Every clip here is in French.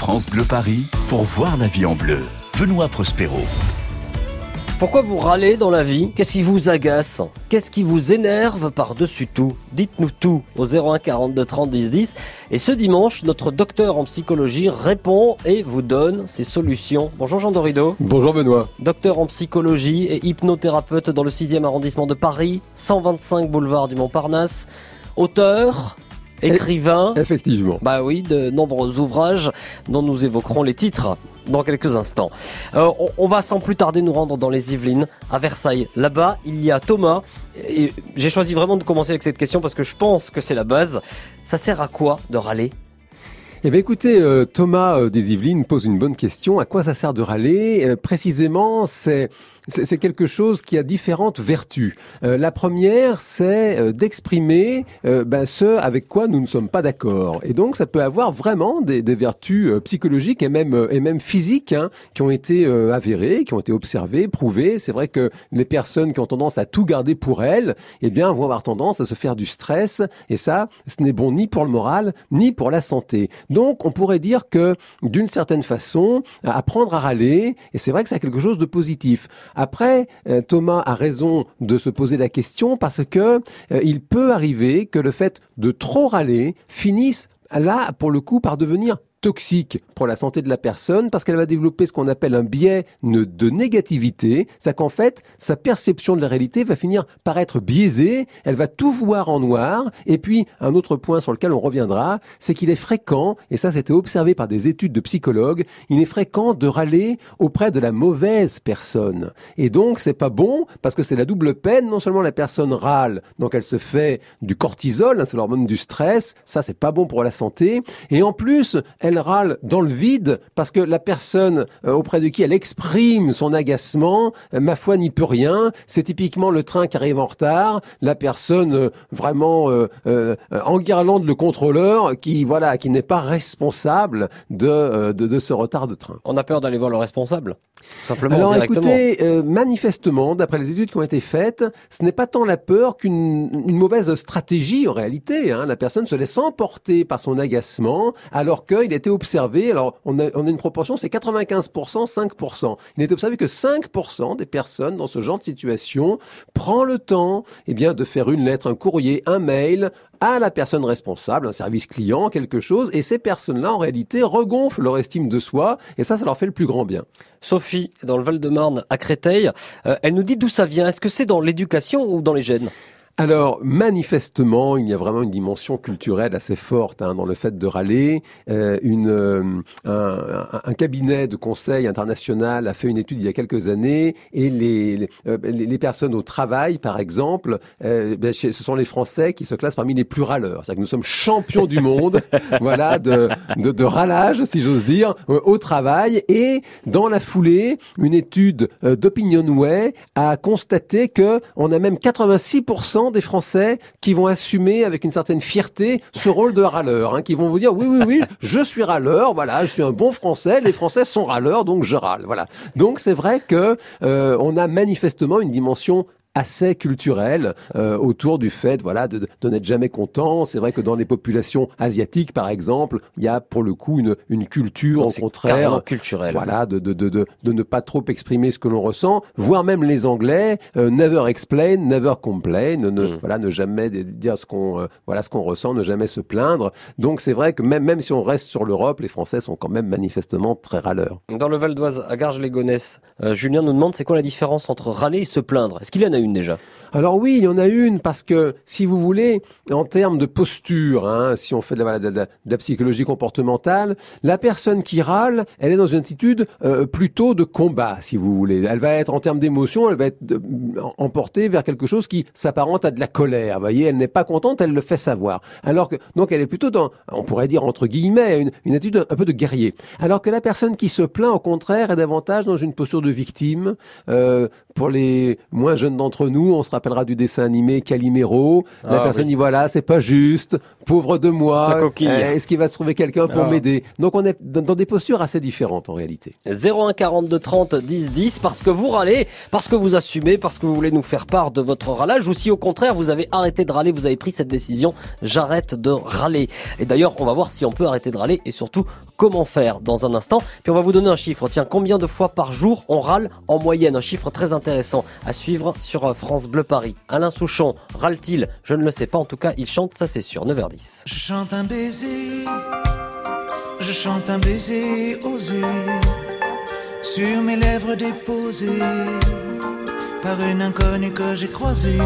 France Bleu Paris pour voir la vie en bleu. Benoît Prospero. Pourquoi vous râlez dans la vie? Qu'est-ce qui vous agace? Qu'est-ce qui vous énerve par-dessus tout? Dites-nous tout au 01 42 30 10 10. Et ce dimanche, notre docteur en psychologie répond et vous donne ses solutions. Bonjour Jean Dorido. Bonjour Benoît. Docteur en psychologie et hypnothérapeute dans le 6e arrondissement de Paris, 125 boulevard du Montparnasse. Auteur, écrivain. Effectivement. Bah oui, de nombreux ouvrages dont nous évoquerons les titres dans quelques instants. Euh, on, on, va sans plus tarder nous rendre dans les Yvelines, à Versailles. Là-bas, il y a Thomas. Et j'ai choisi vraiment de commencer avec cette question parce que je pense que c'est la base. Ça sert à quoi de râler? Eh bien écoutez, euh, Thomas euh, des Yvelines pose une bonne question. À quoi ça sert de râler? Euh, Précisément, c'est c'est quelque chose qui a différentes vertus. Euh, la première, c'est euh, d'exprimer euh, ben, ce avec quoi nous ne sommes pas d'accord. Et donc, ça peut avoir vraiment des, des vertus psychologiques et même et même physiques hein, qui ont été avérées, qui ont été observées, prouvées. C'est vrai que les personnes qui ont tendance à tout garder pour elles, eh bien, vont avoir tendance à se faire du stress. Et ça, ce n'est bon ni pour le moral ni pour la santé. Donc, on pourrait dire que d'une certaine façon, apprendre à râler, et c'est vrai que c'est quelque chose de positif. Après, euh, Thomas a raison de se poser la question parce que euh, il peut arriver que le fait de trop râler finisse là, pour le coup, par devenir toxique pour la santé de la personne parce qu'elle va développer ce qu'on appelle un biais de négativité. C'est qu'en fait, sa perception de la réalité va finir par être biaisée. Elle va tout voir en noir. Et puis, un autre point sur lequel on reviendra, c'est qu'il est fréquent, et ça c'était observé par des études de psychologues, il est fréquent de râler auprès de la mauvaise personne. Et donc, c'est pas bon parce que c'est la double peine. Non seulement la personne râle, donc elle se fait du cortisol, hein, c'est l'hormone du stress. Ça, c'est pas bon pour la santé. Et en plus, elle râle dans le vide parce que la personne euh, auprès de qui elle exprime son agacement, euh, ma foi, n'y peut rien. C'est typiquement le train qui arrive en retard, la personne euh, vraiment en guirlande le contrôleur qui voilà qui n'est pas responsable de, de, de ce retard de train. On a peur d'aller voir le responsable. Simplement, Alors écoutez, manifestement, d'après les études qui ont été faites, ce n'est pas tant la peur qu'une une mauvaise stratégie en réalité. Hein. La personne se laisse emporter par son agacement alors qu'il été observé, alors on a, on a une proportion, c'est 95%, 5%. Il est observé que 5% des personnes dans ce genre de situation prend le temps eh bien, de faire une lettre, un courrier, un mail à la personne responsable, un service client, quelque chose, et ces personnes-là, en réalité, regonflent leur estime de soi, et ça, ça leur fait le plus grand bien. Sophie, dans le Val-de-Marne, à Créteil, euh, elle nous dit d'où ça vient. Est-ce que c'est dans l'éducation ou dans les gènes? Alors, manifestement, il y a vraiment une dimension culturelle assez forte hein, dans le fait de râler. Euh, une, euh, un, un, cabinet de conseil international a fait une étude il y a quelques années et les, les, euh, les personnes au travail, par exemple, euh, ben, ce sont les Français qui se classent parmi les plus râleurs. C'est-à-dire que nous sommes champions du monde, voilà, de, de, de, râlage, si j'ose dire, au travail. Et dans la foulée, une étude d'Opinionway a constaté que on a même 86% des Français qui vont assumer avec une certaine fierté ce rôle de râleur, hein, qui vont vous dire oui, oui, oui, je suis râleur, voilà, je suis un bon Français, les Français sont râleurs, donc je râle, voilà. Donc c'est vrai que euh, on a manifestement une dimension assez culturel euh, autour du fait voilà de, de n'être jamais content. C'est vrai que dans les populations asiatiques, par exemple, il y a pour le coup une, une culture au contraire culturelle. Voilà, de, de, de, de, ne pas trop exprimer ce que l'on ressent, voire même les Anglais euh, never explain, never complain, ne, mm. voilà ne jamais dire ce qu'on euh, voilà ce qu'on ressent, ne jamais se plaindre. Donc c'est vrai que même même si on reste sur l'Europe, les Français sont quand même manifestement très râleurs. Dans le Val d'Oise, à Garges-les-Gonesse, Julien nous demande c'est quoi la différence entre râler et se plaindre? Est-ce qu'il y en a déjà alors oui, il y en a une parce que si vous voulez, en termes de posture, hein, si on fait de la, de, la, psychologie comportementale, la personne qui râle, elle est dans une attitude euh, plutôt de combat, si vous voulez. Elle va être en termes d'émotion, elle va être de, emportée vers quelque chose qui s'apparente à de la colère. Vous voyez, elle n'est pas contente, elle le fait savoir. Alors que donc elle est plutôt dans, on pourrait dire entre guillemets, une, une attitude un peu de guerrier. Alors que la personne qui se plaint, au contraire, est davantage dans une posture de victime. Euh, pour les moins jeunes d'entre entre nous, on se rappellera du dessin animé Calimero. La Ah, personne oui. dit voilà, c'est pas juste, pauvre de moi. euh, Est-ce qu'il va se trouver quelqu'un pour Ah. m'aider? Donc on est dans dans des postures assez différentes en réalité. 01 42 30 10 10 parce que vous râlez, parce que vous assumez, parce que vous voulez nous faire part de votre râlage ou si au contraire vous avez arrêté de râler, vous avez pris cette décision, j'arrête de râler. Et d'ailleurs, on va voir si on peut arrêter de râler et surtout comment faire dans un instant. Puis on va vous donner un chiffre. Tiens, combien de fois par jour on râle en moyenne? Un chiffre très intéressant à suivre sur euh, France Bleu Paris. Alain Souchon, râle-t-il? Je ne le sais pas. En tout cas, il chante, ça c'est sûr. 9h10. Je chante un baiser, je chante un baiser osé sur mes lèvres déposées par une inconnue que j'ai croisée.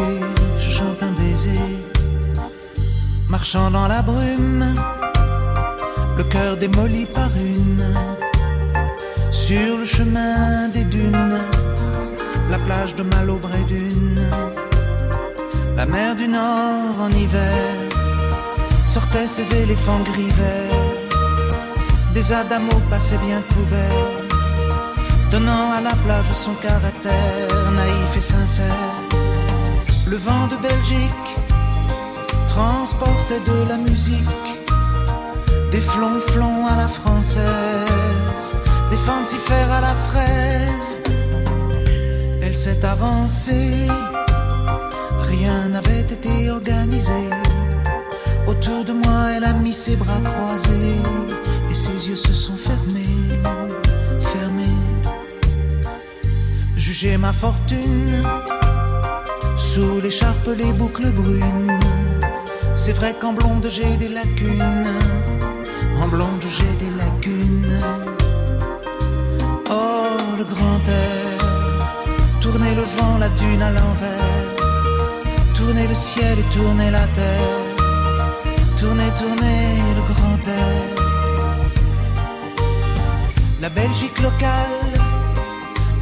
Je chante un baiser, marchant dans la brume, le cœur démoli par une, sur le chemin des dunes, la plage de Malaubré d'une, la mer du Nord en hiver sortaient ces éléphants gris verts, des adamos passaient bien couverts, donnant à la plage son caractère naïf et sincère. Le vent de Belgique transportait de la musique, des flonflons à la française, des fancifères à la fraise. S'est avancée, rien n'avait été organisé. Autour de moi, elle a mis ses bras croisés et ses yeux se sont fermés, fermés. Jugez ma fortune sous l'écharpe, les boucles brunes. C'est vrai qu'en blonde j'ai des lacunes, en blonde j'ai tourner le vent, la dune à l'envers, tourner le ciel et tourner la terre. Tournez, tournez le grand air. La Belgique locale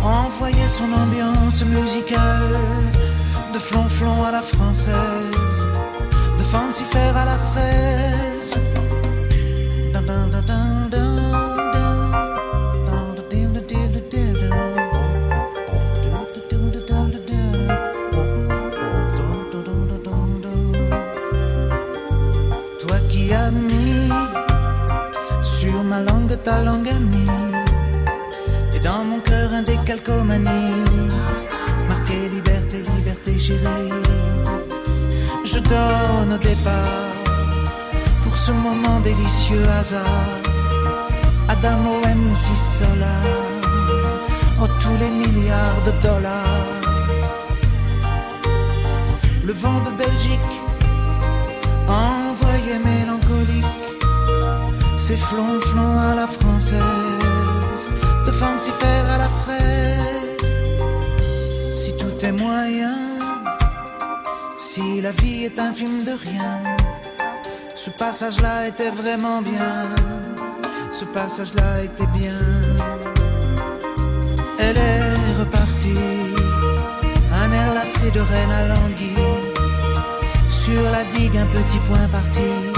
envoyait son ambiance musicale de flonflon à la française, de fancifère à la fraise. Dun, ta langue amie et dans mon cœur un décalcomanie marqué liberté, liberté chérie. Je donne au départ pour ce moment délicieux hasard. Adamo MC Solar, oh tous les milliards de dollars. Le vent de Belgique mélancolique, ces flonflons à la française, de fancifère à la fraise. Si tout est moyen, si la vie est un film de rien, ce passage-là était vraiment bien, ce passage-là était bien. Elle est repartie, un air lassé de reine à languille sur la digue un petit point parti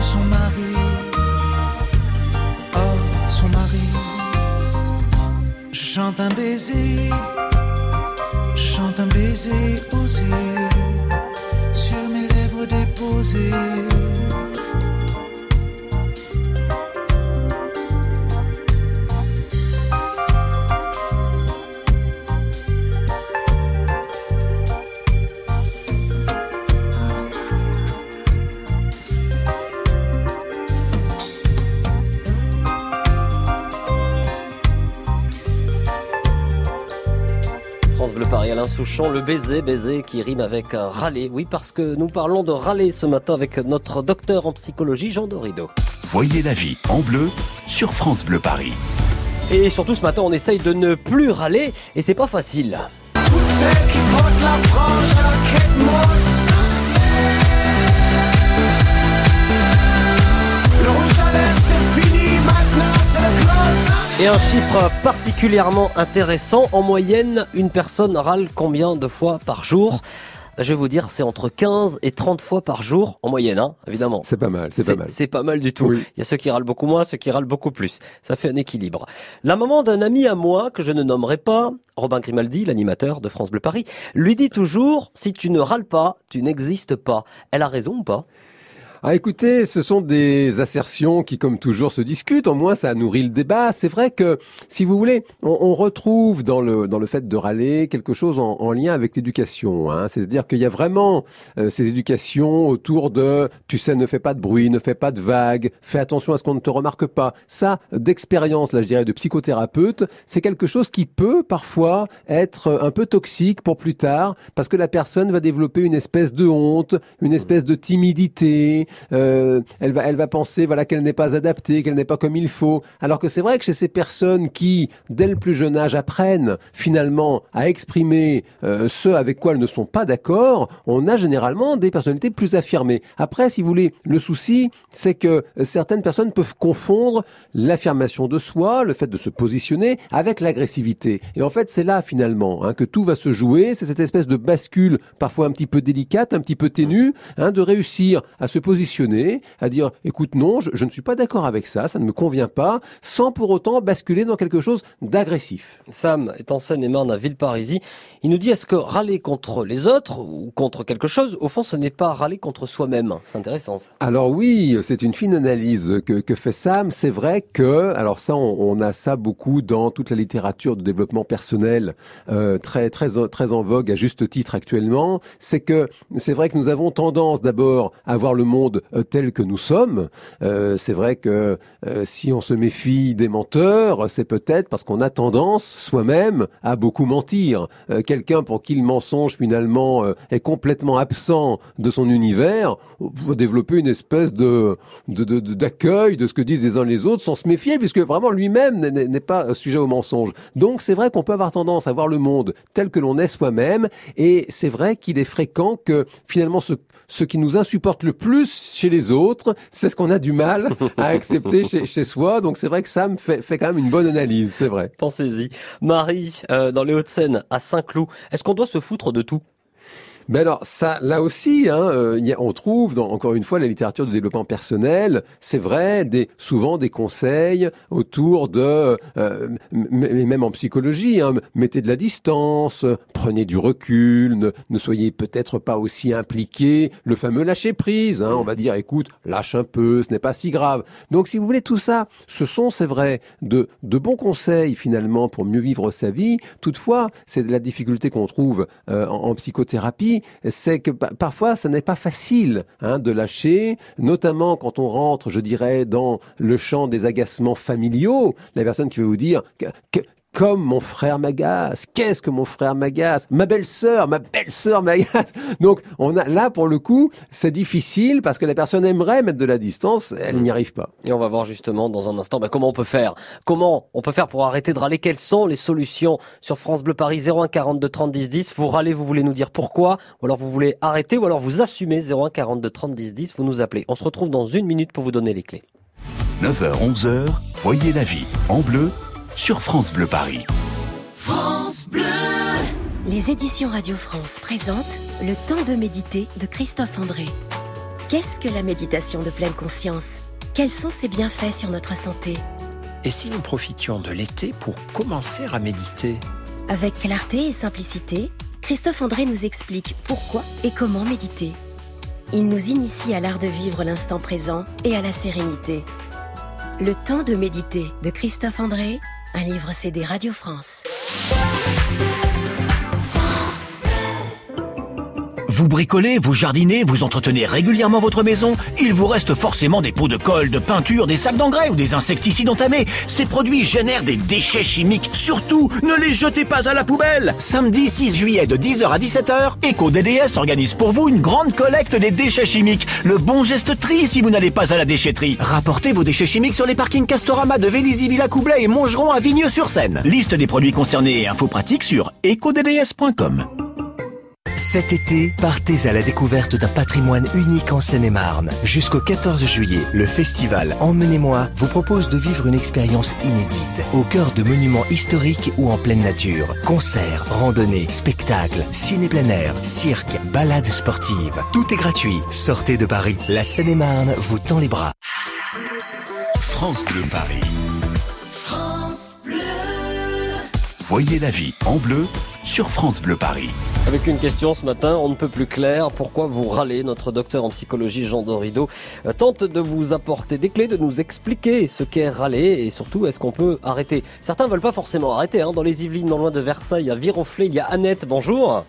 son mari. Oh, son mari. Je chante un baiser, je chante un baiser osé sur mes lèvres déposées. Alain Souchon, le baiser, baiser qui rime avec un râler. Oui, parce que nous parlons de râler ce matin avec notre docteur en psychologie, Jean Dorido. Voyez la vie en bleu sur France Bleu Paris. Et surtout ce matin, on essaye de ne plus râler et c'est pas facile. Toutes celles qui portent la frange Et un chiffre particulièrement intéressant, en moyenne, une personne râle combien de fois par jour? Je vais vous dire, c'est entre 15 et 30 fois par jour en moyenne, hein, évidemment. C'est pas mal, c'est pas mal. C'est pas mal du tout. Oui. Il y a ceux qui râlent beaucoup moins, ceux qui râlent beaucoup plus. Ça fait un équilibre. La maman d'un ami à moi, que je ne nommerai pas, Robin Grimaldi, l'animateur de France Bleu Paris, lui dit toujours, si tu ne râles pas, tu n'existes pas. Elle a raison ou pas? Ah, écoutez, ce sont des assertions qui, comme toujours, se discutent. Au moins, ça nourrit le débat. C'est vrai que, si vous voulez, on, on retrouve dans le dans le fait de râler quelque chose en, en lien avec l'éducation. Hein. C'est-à-dire qu'il y a vraiment euh, ces éducations autour de, tu sais, ne fais pas de bruit, ne fais pas de vagues, fais attention à ce qu'on ne te remarque pas. Ça, d'expérience, là, je dirais, de psychothérapeute, c'est quelque chose qui peut parfois être un peu toxique pour plus tard, parce que la personne va développer une espèce de honte, une espèce de timidité. Euh, elle va, elle va penser, voilà, qu'elle n'est pas adaptée, qu'elle n'est pas comme il faut. Alors que c'est vrai que chez ces personnes qui, dès le plus jeune âge, apprennent finalement à exprimer euh, ce avec quoi elles ne sont pas d'accord, on a généralement des personnalités plus affirmées. Après, si vous voulez, le souci, c'est que certaines personnes peuvent confondre l'affirmation de soi, le fait de se positionner, avec l'agressivité. Et en fait, c'est là finalement hein, que tout va se jouer. C'est cette espèce de bascule, parfois un petit peu délicate, un petit peu ténue, hein, de réussir à se positionner, à dire, écoute, non, je, je ne suis pas d'accord avec ça, ça ne me convient pas, sans pour autant basculer dans quelque chose d'agressif. Sam est en Seine-et-Marne à Villeparisis. Il nous dit est-ce que râler contre les autres ou contre quelque chose, au fond, ce n'est pas râler contre soi-même? C'est intéressant. ça. Alors oui, c'est une fine analyse que, que fait Sam. C'est vrai que, alors ça, on, on a ça beaucoup dans toute la littérature de développement personnel, euh, très très très en vogue à juste titre actuellement. C'est que c'est vrai que nous avons tendance d'abord à voir le monde euh, tel que nous sommes. Euh, c'est vrai que euh, si on se méfie des menteurs, c'est peut-être parce qu'on a tendance soi-même à beaucoup mentir. Quelqu'un pour qui le mensonge finalement est complètement absent de son univers va développer une espèce de d'accueil de, ce que disent les uns les autres sans se méfier puisque vraiment lui-même n'est- pas sujet au mensonge. Donc c'est vrai qu'on peut avoir tendance à voir le monde tel que l'on est soi-même et c'est vrai qu'il est fréquent que finalement ce qui nous insupporte le plus chez les autres, c'est ce qu'on a du mal à accepter chez, chez soi. Donc c'est vrai que Sam fait, fait quand même une bonne analyse, c'est vrai. Pensez-y. Marie, euh, dans les Hauts-de-Seine, à Saint-Cloud, est-ce qu'on doit se foutre de tout? Ben alors ça, là aussi, hein, euh, on trouve encore une fois la littérature de développement personnel, c'est vrai, souvent des conseils autour de, euh, mais même en psychologie, hein, mettez de la distance, prenez du recul, ne, soyez peut-être pas aussi impliqué, le fameux lâcher prise. Hein, on va dire, écoute, lâche un peu, ce n'est pas si grave. Donc si vous voulez tout ça, ce sont, c'est vrai, de, bons conseils finalement pour mieux vivre sa vie. Toutefois, c'est la difficulté qu'on trouve euh, en psychothérapie, c'est que pa- parfois, ça n'est pas facile hein, de lâcher, notamment quand on rentre, je dirais, dans le champ des agacements familiaux. La personne qui va vous dire comme mon frère m'agace, qu'est-ce que mon frère m'agace? Ma belle-sœur, ma belle-sœur m'agace. Donc, on a là pour le coup, c'est difficile parce que la personne aimerait mettre de la distance, elle n'y arrive pas. Et on va voir justement dans un instant bah, comment on peut faire. Comment on peut faire pour arrêter de râler? Quelles sont les solutions sur France Bleu Paris? 01 42 30 10 10 Vous râlez, vous voulez nous dire pourquoi? Ou alors vous voulez arrêter Ou alors vous assumez 01 42 30 10 10 Vous nous appelez. On se retrouve dans une minute pour vous donner les clés. 9h, 11h, voyez la vie en bleu sur France Bleu Paris. Les éditions Radio France présentent Le temps de méditer de Christophe André. Qu'est-ce que la méditation de pleine conscience? Quels sont ses bienfaits sur notre santé? Et si nous profitions de l'été pour commencer à méditer? Avec clarté et simplicité, Christophe André nous explique pourquoi et comment méditer. Il nous initie à l'art de vivre l'instant présent et à la sérénité. Le temps de méditer de Christophe André, un livre CD Radio France. Vous bricolez, vous jardinez, vous entretenez régulièrement votre maison Il vous reste forcément des pots de colle, de peinture, des sacs d'engrais ou des insecticides entamés. Ces produits génèrent des déchets chimiques. Surtout, ne les jetez pas à la poubelle Samedi 6 juillet de 10h à 17h, EcoDDS organise pour vous une grande collecte des déchets chimiques. Le bon geste tri si vous n'allez pas à la déchetterie. Rapportez vos déchets chimiques sur les parkings Castorama de Vélizy, Villacoublay et Mongeron à Vigneux-sur-Seine. Liste des produits concernés et infos pratiques sur ecodds.com. Cet été, partez à la découverte d'un patrimoine unique en Seine-et-Marne. Jusqu'au 14 juillet, le festival Emmenez-moi vous propose de vivre une expérience inédite au cœur de monuments historiques ou en pleine nature. Concerts, randonnées, spectacles, ciné plein air, cirque, balades sportives. Tout est gratuit. Sortez de Paris. La Seine-et-Marne vous tend les bras. France Bleu Paris. Voyez la vie en bleu sur France Bleu Paris. Avec une question ce matin, on ne peut plus clair. Pourquoi vous râlez Notre docteur en psychologie, Jean Dorido, euh, tente de vous apporter des clés, de nous expliquer ce qu'est râler et surtout, est-ce qu'on peut arrêter? Certains veulent pas forcément arrêter. Hein. Dans les Yvelines, non loin de Versailles, à Viroflay, il y a Annette. Bonjour.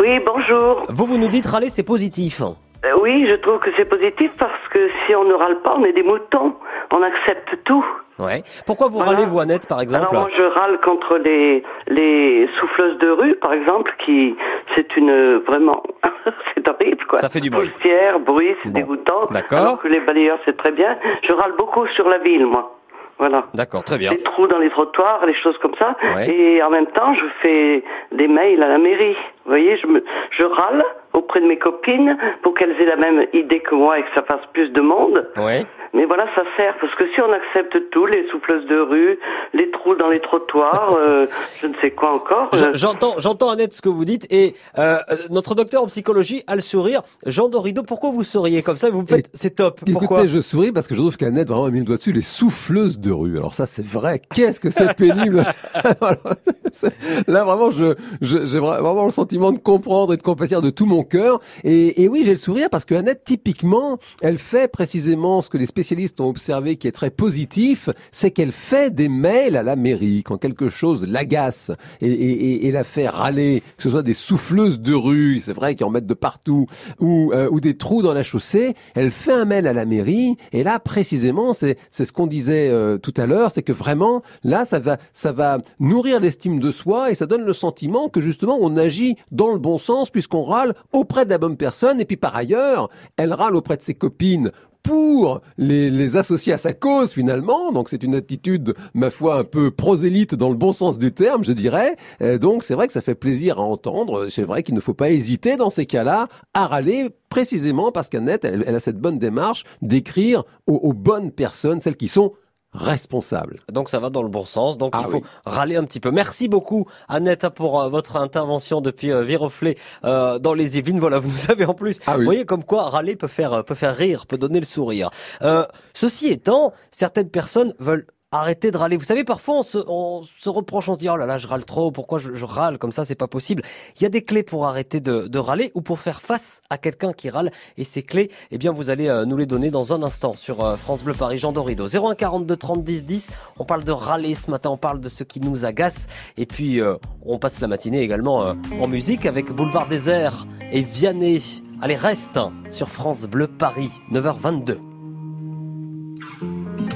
Oui, bonjour. Vous, vous nous dites râler, c'est positif. Euh, oui, je trouve que c'est positif parce que si on ne râle pas, on est des moutons. On accepte tout. Ouais. Pourquoi vous Voilà. râlez, vous, Annette, par exemple Alors moi, je râle contre les les souffleuses de rue, par exemple, qui c'est une vraiment c'est horrible quoi. Ça fait du bruit. Poussière, bruit, c'est Bon. dégoûtant. D'accord. Alors que les balayeurs c'est très bien. Je râle beaucoup sur la ville, moi. Voilà. D'accord, très bien. Des trous dans les trottoirs, des choses comme ça. Ouais. Et en même temps, je fais des mails à la mairie. Vous voyez, je me, je râle auprès de mes copines pour qu'elles aient la même idée que moi et que ça fasse plus de monde. Ouais. Mais voilà, ça sert parce que si on accepte tout, les souffleuses de rue, les trous dans les trottoirs, euh, je ne sais quoi encore. Je- euh, J'entends, j'entends Annette ce que vous dites et euh, euh, notre docteur en psychologie a le sourire. Jean Dorido, pourquoi vous souriez comme ça? Vous me faites, c'est top. Pourquoi? Écoutez, je souris parce que je trouve qu'Annette vraiment a mis le doigt dessus, les souffleuses de rue. Alors ça, c'est vrai. Qu'est-ce que c'est pénible? Là, vraiment, je, je- j'ai vra- vraiment le sentiment de comprendre et de compatir de tout mon cœur. Et, et oui, j'ai le sourire parce que Annette, typiquement, elle fait précisément ce que les spécialistes ont observé qui est très positif, c'est qu'elle fait des mails à la mairie quand quelque chose l'agace et, la fait râler, que ce soit des souffleuses de rue, c'est vrai qu'ils en mettent de partout, ou, euh, ou des trous dans la chaussée, elle fait un mail à la mairie, et là, précisément, c'est c'est ce qu'on disait euh, tout à l'heure, c'est que vraiment, là, ça va, ça va nourrir l'estime de soi, et ça donne le sentiment que justement, on agit dans le bon sens, puisqu'on râle auprès de la bonne personne, et puis par ailleurs, elle râle auprès de ses copines pour les, les associer à sa cause finalement. Donc c'est une attitude, ma foi, un peu prosélyte dans le bon sens du terme, je dirais. Euh, donc c'est vrai que ça fait plaisir à entendre. C'est vrai qu'il ne faut pas hésiter dans ces cas-là à râler précisément parce qu'Annette, elle, elle a cette bonne démarche d'écrire aux bonnes personnes, celles qui sont responsables. Donc ça va dans le bon sens. Donc Ah il faut oui. râler un petit peu. Merci beaucoup Annette pour euh, votre intervention depuis euh, Viroflay euh, dans les Yvelines. Voilà, vous nous avez en plus. Ah oui. Vous voyez comme quoi râler peut faire euh, peut faire rire, peut donner le sourire. Euh, ceci étant, certaines personnes veulent arrêter de râler. Vous savez, parfois on se, on se reproche, on se dit oh là là, je râle trop. Pourquoi je, je râle comme ça C'est pas possible. Il y a des clés pour arrêter de, de râler ou pour faire face à quelqu'un qui râle. Et ces clés, eh bien, vous allez euh, nous les donner dans un instant sur euh, France Bleu Paris. Jean Dorido, 01 42 30 10 10. On parle de râler ce matin. On parle de ce qui nous agace. Et puis euh, on passe la matinée également euh, en musique avec Boulevard Désert et Vianney. Allez, reste sur France Bleu Paris, 9h22.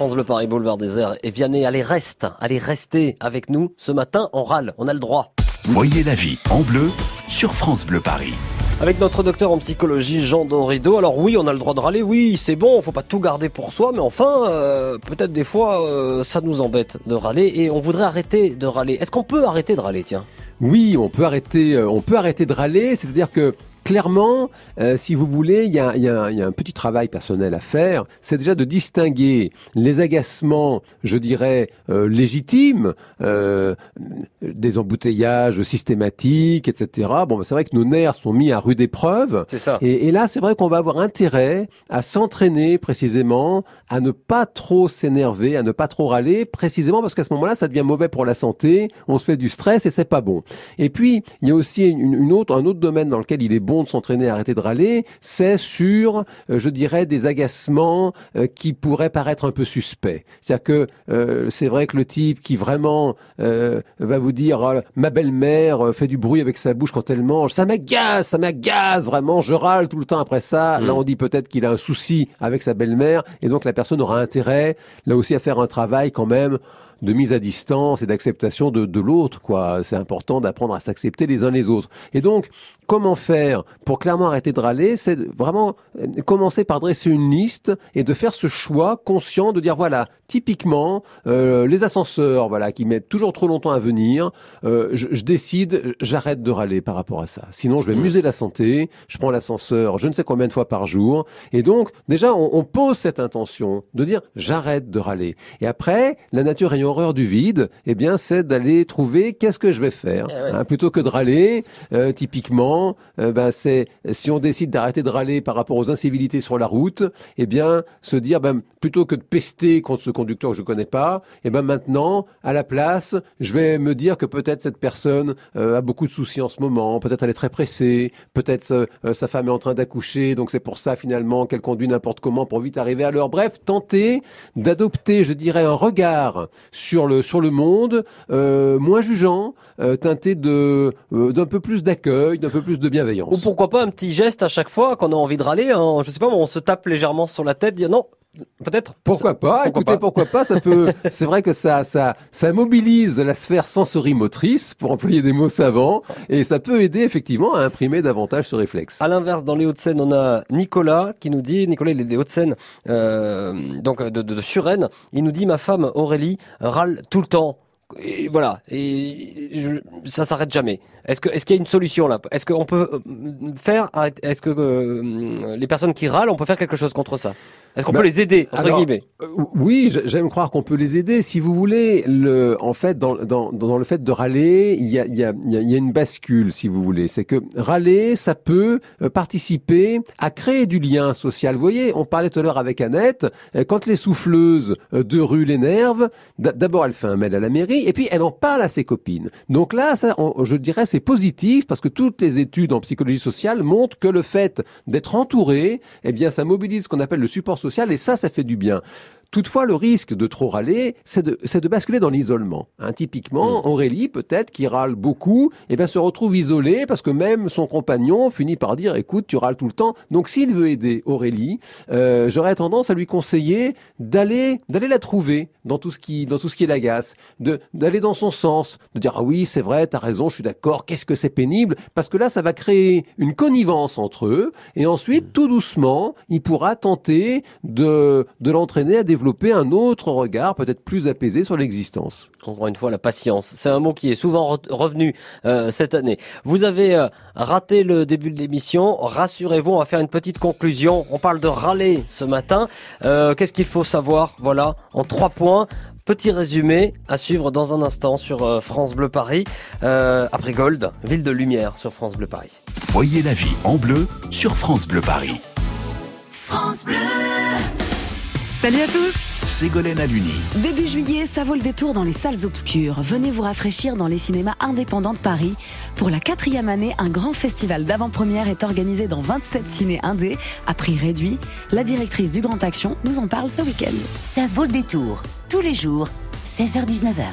France Bleu Paris Boulevard Désert et Vianney, allez reste, allez rester avec nous ce matin, on râle, on a le droit. Voyez la vie en bleu sur France Bleu Paris. Avec notre docteur en psychologie Jean Dorido. Alors oui, on a le droit de râler, oui, c'est bon, faut pas tout garder pour soi, mais enfin, euh, peut-être des fois, euh, ça nous embête de râler et on voudrait arrêter de râler. Est-ce qu'on peut arrêter de râler, tiens? Oui, on peut arrêter, euh, on peut arrêter de râler, c'est-à-dire que clairement, euh, si vous voulez, il y a, y y un petit travail personnel à faire. C'est déjà de distinguer les agacements, je dirais, euh, légitimes, euh, des embouteillages systématiques, etc. Bon, c'est vrai que nos nerfs sont mis à rude épreuve. C'est ça. Et, et là, c'est vrai qu'on va avoir intérêt à s'entraîner précisément, à ne pas trop s'énerver, à ne pas trop râler, précisément parce qu'à ce moment-là, ça devient mauvais pour la santé. On se fait du stress et c'est pas bon. Et puis, il y a aussi une, une autre, un autre domaine dans lequel il est bon de s'entraîner à arrêter de râler, c'est sur, euh, je dirais, des agacements euh, qui pourraient paraître un peu suspects. C'est-à-dire que euh, c'est vrai que le type qui vraiment euh, va vous dire Oh, ma belle-mère euh, fait du bruit avec sa bouche quand elle mange, ça m'agace, ça m'agace vraiment, je râle tout le temps après ça. Là, on dit peut-être qu'il a un souci avec sa belle-mère et donc la personne aura intérêt là aussi à faire un travail quand même de mise à distance et d'acceptation de, de l'autre, quoi. C'est important d'apprendre à s'accepter les uns les autres. Et donc, comment faire pour clairement arrêter de râler C'est vraiment euh, commencer par dresser une liste et de faire ce choix conscient de dire voilà, typiquement euh, les ascenseurs, voilà, qui mettent toujours trop longtemps à venir. euh, je, je décide, j'arrête de râler par rapport à ça. Sinon, je vais muser la santé. Je prends l'ascenseur, je ne sais combien de fois par jour. Et donc, déjà, on, on pose cette intention de dire j'arrête de râler. Et après, la nature ayant horreur du vide, eh bien, c'est d'aller trouver qu'est-ce que je vais faire. Hein, plutôt que de râler, euh, typiquement, ben, c'est si on décide d'arrêter de râler par rapport aux incivilités sur la route, eh bien, se dire ben, plutôt que de pester contre ce conducteur que je connais pas, eh ben maintenant, à la place, je vais me dire que peut-être cette personne euh, a beaucoup de soucis en ce moment, peut-être elle est très pressée, peut-être euh, sa femme est en train d'accoucher, donc c'est pour ça finalement qu'elle conduit n'importe comment pour vite arriver à l'heure. Bref, tenter d'adopter, je dirais, un regard sur le sur le monde moins jugeant, teinté de d'un peu plus d'accueil, d'un peu plus de bienveillance. Ou pourquoi pas un petit geste à chaque fois qu'on a envie de râler, hein, je sais pas, on se tape légèrement sur la tête, dire non, peut-être. Pourquoi pas Écoutez, pourquoi pas Ça peut. C'est vrai que ça, ça, ça mobilise la sphère sensorimotrice, pour employer des mots savants, et ça peut aider effectivement à imprimer davantage ce réflexe. À l'inverse, dans les Hauts-de-Seine, on a Nicolas qui nous dit, Nicolas, il est des Hauts-de-Seine, euh, donc de, de, de Suresnes, il nous dit, ma femme Aurélie râle tout le temps. Et voilà, et je, ça s'arrête jamais. Est-ce qu'il y a une solution là? Est-ce qu'on peut euh, faire Est-ce que euh, les personnes qui râlent, on peut faire quelque chose contre ça? Est-ce qu'on Bah, peut les aider entre alors, guillemets euh, Oui, j'aime croire qu'on peut les aider. Si vous voulez, le, en fait, dans, dans, dans le fait de râler, il y a, il y, a, il y a- il y a une bascule, si vous voulez. C'est que râler, ça peut euh, participer à créer du lien social. Vous voyez, on parlait tout à l'heure avec Annette, euh, quand les souffleuses de rue l'énervent, d'abord elle fait un mail à la mairie, et puis elle en parle à ses copines. Donc là, ça, on- je dirais, c'est positif, parce que toutes les études en psychologie sociale montrent que le fait d'être entouré, eh bien, ça mobilise ce qu'on appelle le support social, et ça, ça fait du bien. Toutefois, le risque de trop râler, c'est de, de basculer dans l'isolement. Hein, typiquement, Aurélie, peut-être, qui râle beaucoup, eh bien, se retrouve isolée parce que même son compagnon finit par dire, écoute, tu râles tout le temps. Donc, s'il veut aider Aurélie, euh, j'aurais tendance à lui conseiller d'aller, d'aller la trouver dans tout ce qui, dans tout ce qui l'agace, d'aller dans son sens, de dire, ah oui, c'est vrai, t'as raison, je suis d'accord, qu'est-ce que c'est pénible, parce que là, ça va créer une connivence entre eux, et ensuite, tout doucement, il pourra tenter de, de l'entraîner à développer développer un autre regard, peut-être plus apaisé sur l'existence. Encore une fois, la patience. C'est un mot qui est souvent revenu euh, cette année. Vous avez euh, raté le début de l'émission. Rassurez-vous, on va faire une petite conclusion. On parle de râler ce matin. Euh, qu'est-ce qu'il faut savoir? Voilà, en trois points. Petit résumé à suivre dans un instant sur France Bleu Paris. après Gold, Ville de Lumière sur France Bleu Paris. Voyez la vie en bleu sur France Bleu Paris. France Bleu Salut à tous Ségolène Aluni. Début juillet, ça vaut le détour dans les salles obscures. Venez vous rafraîchir dans les cinémas indépendants de Paris. Pour la quatrième année, un grand festival d'avant-première est organisé dans 27 ciné indés à prix réduit. La directrice du Grand Action nous en parle ce week-end. Ça vaut le détour, tous les jours, 16h-19h.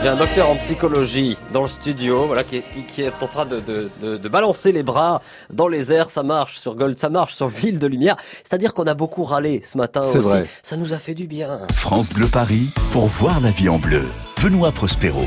J'ai un docteur en psychologie dans le studio, voilà, qui est, qui est en train de, de, de, de, balancer les bras dans les airs. Ça marche sur Gold, ça marche sur Ville de Lumière. C'est-à-dire qu'on a beaucoup râlé ce matin aussi. Vrai. Ça nous a fait du bien. France Bleu Paris pour voir la vie en bleu. Benoît Prospero.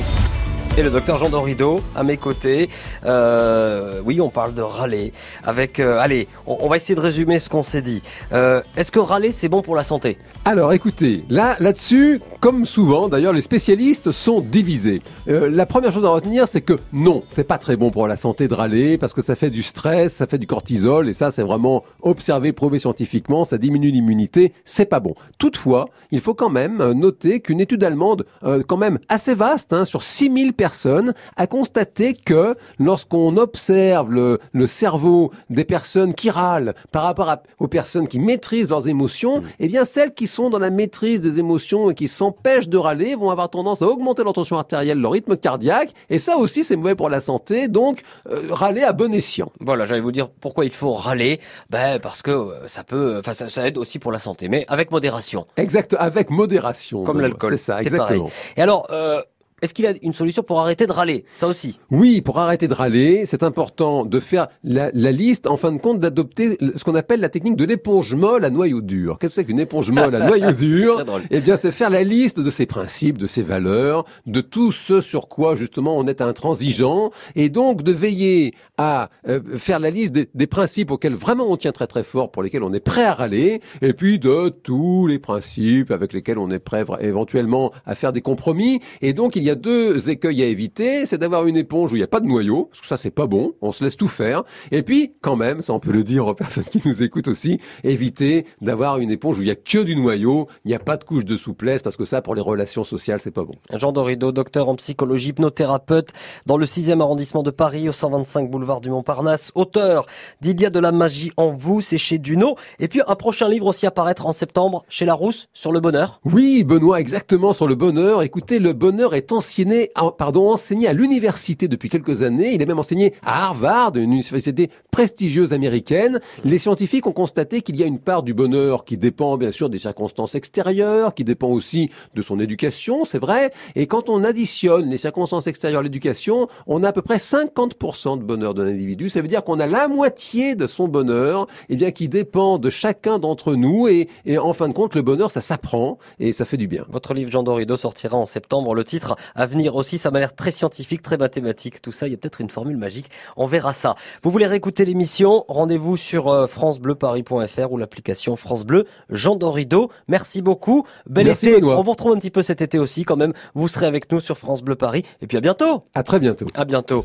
Et le docteur Jean Dorido à mes côtés. Euh, oui, on parle de râler. Avec, euh, allez, on, va essayer de résumer ce qu'on s'est dit. Euh, Est-ce que râler c'est bon pour la santé? Alors, écoutez, là, là-dessus, comme souvent, d'ailleurs, les spécialistes sont divisés. Euh, la première chose à retenir, c'est que non, c'est pas très bon pour la santé de râler parce que ça fait du stress, ça fait du cortisol et ça, c'est vraiment observé, prouvé scientifiquement, ça diminue l'immunité, c'est pas bon. Toutefois, il faut quand même euh, noter qu'une étude allemande, euh, quand même assez vaste, hein, sur 6000 personnes, a constaté que lorsqu'on observe le, le, cerveau des personnes qui râlent par rapport à, aux personnes qui maîtrisent leurs émotions, eh bien celles qui sont dans la maîtrise des émotions et qui s'empêchent de râler vont avoir tendance à augmenter leur tension artérielle, leur rythme cardiaque, et ça aussi c'est mauvais pour la santé, donc euh, râler à bon escient. Voilà, j'allais vous dire pourquoi il faut râler, ben parce que euh, ça peut, enfin ça, ça, aide aussi pour la santé, mais avec modération. Exact, avec modération. Comme l'alcool. C'est ça, exactement. Pareil. Et alors. Euh, est-ce qu'il a une solution pour arrêter de râler Ça aussi? Oui, pour arrêter de râler, c'est important de faire la, la, liste, en fin de compte, d'adopter ce qu'on appelle la technique de l'éponge molle à noyau dur. Qu'est-ce que c'est qu'une éponge molle à noyau dur? Eh bien, c'est faire la liste de ses principes, de ses valeurs, de tout ce sur quoi, justement, on est intransigeant, et donc de veiller à euh, faire la liste des, des, principes auxquels vraiment on tient très très fort, pour lesquels on est prêt à râler, et puis de tous les principes avec lesquels on est prêt éventuellement à faire des compromis. Et donc, il y a deux écueils à éviter, c'est d'avoir une éponge où il n'y a pas de noyau, parce que ça c'est pas bon, on se laisse tout faire. Et puis, quand même, ça on peut le dire aux personnes qui nous écoutent aussi, éviter d'avoir une éponge où il n'y a que du noyau, il n'y a pas de couche de souplesse, parce que ça, pour les relations sociales, c'est pas bon. Jean Dorido, docteur en psychologie, hypnothérapeute, dans le 6e arrondissement de Paris, au 125 boulevard du Montparnasse, auteur d'Il y a de la magie en vous, c'est chez Duno. Et puis un prochain livre aussi à paraître en septembre chez Larousse, sur le bonheur. Oui, Benoît, exactement sur le bonheur. Écoutez, le bonheur est enseigné, pardon, enseigné à l'université depuis quelques années. Il est même enseigné à Harvard, une université prestigieuse américaine. Les scientifiques ont constaté qu'il y a une part du bonheur qui dépend bien sûr des circonstances extérieures, qui dépend aussi de son éducation, c'est vrai. Et quand on additionne les circonstances extérieures à l'éducation, on a à peu près 50% de bonheur d'un individu. Ça veut dire qu'on a la moitié de son bonheur, eh bien, qui dépend de chacun d'entre nous. Et, et en fin de compte, le bonheur, ça s'apprend et ça fait du bien. Votre livre Jean Dorido sortira en septembre. Le titre à venir aussi, ça m'a l'air très scientifique, très mathématique. Tout ça, il y a peut-être une formule magique. On verra ça. Vous voulez réécouter l'émission? Rendez-vous sur euh, francebleuparis.fr ou l'application France Bleu. Jean Dorido, merci beaucoup. Bel merci été. Benoît. On vous retrouve un petit peu cet été aussi quand même. Vous serez avec nous sur France Bleu Paris. Et puis à bientôt. À très bientôt. À bientôt.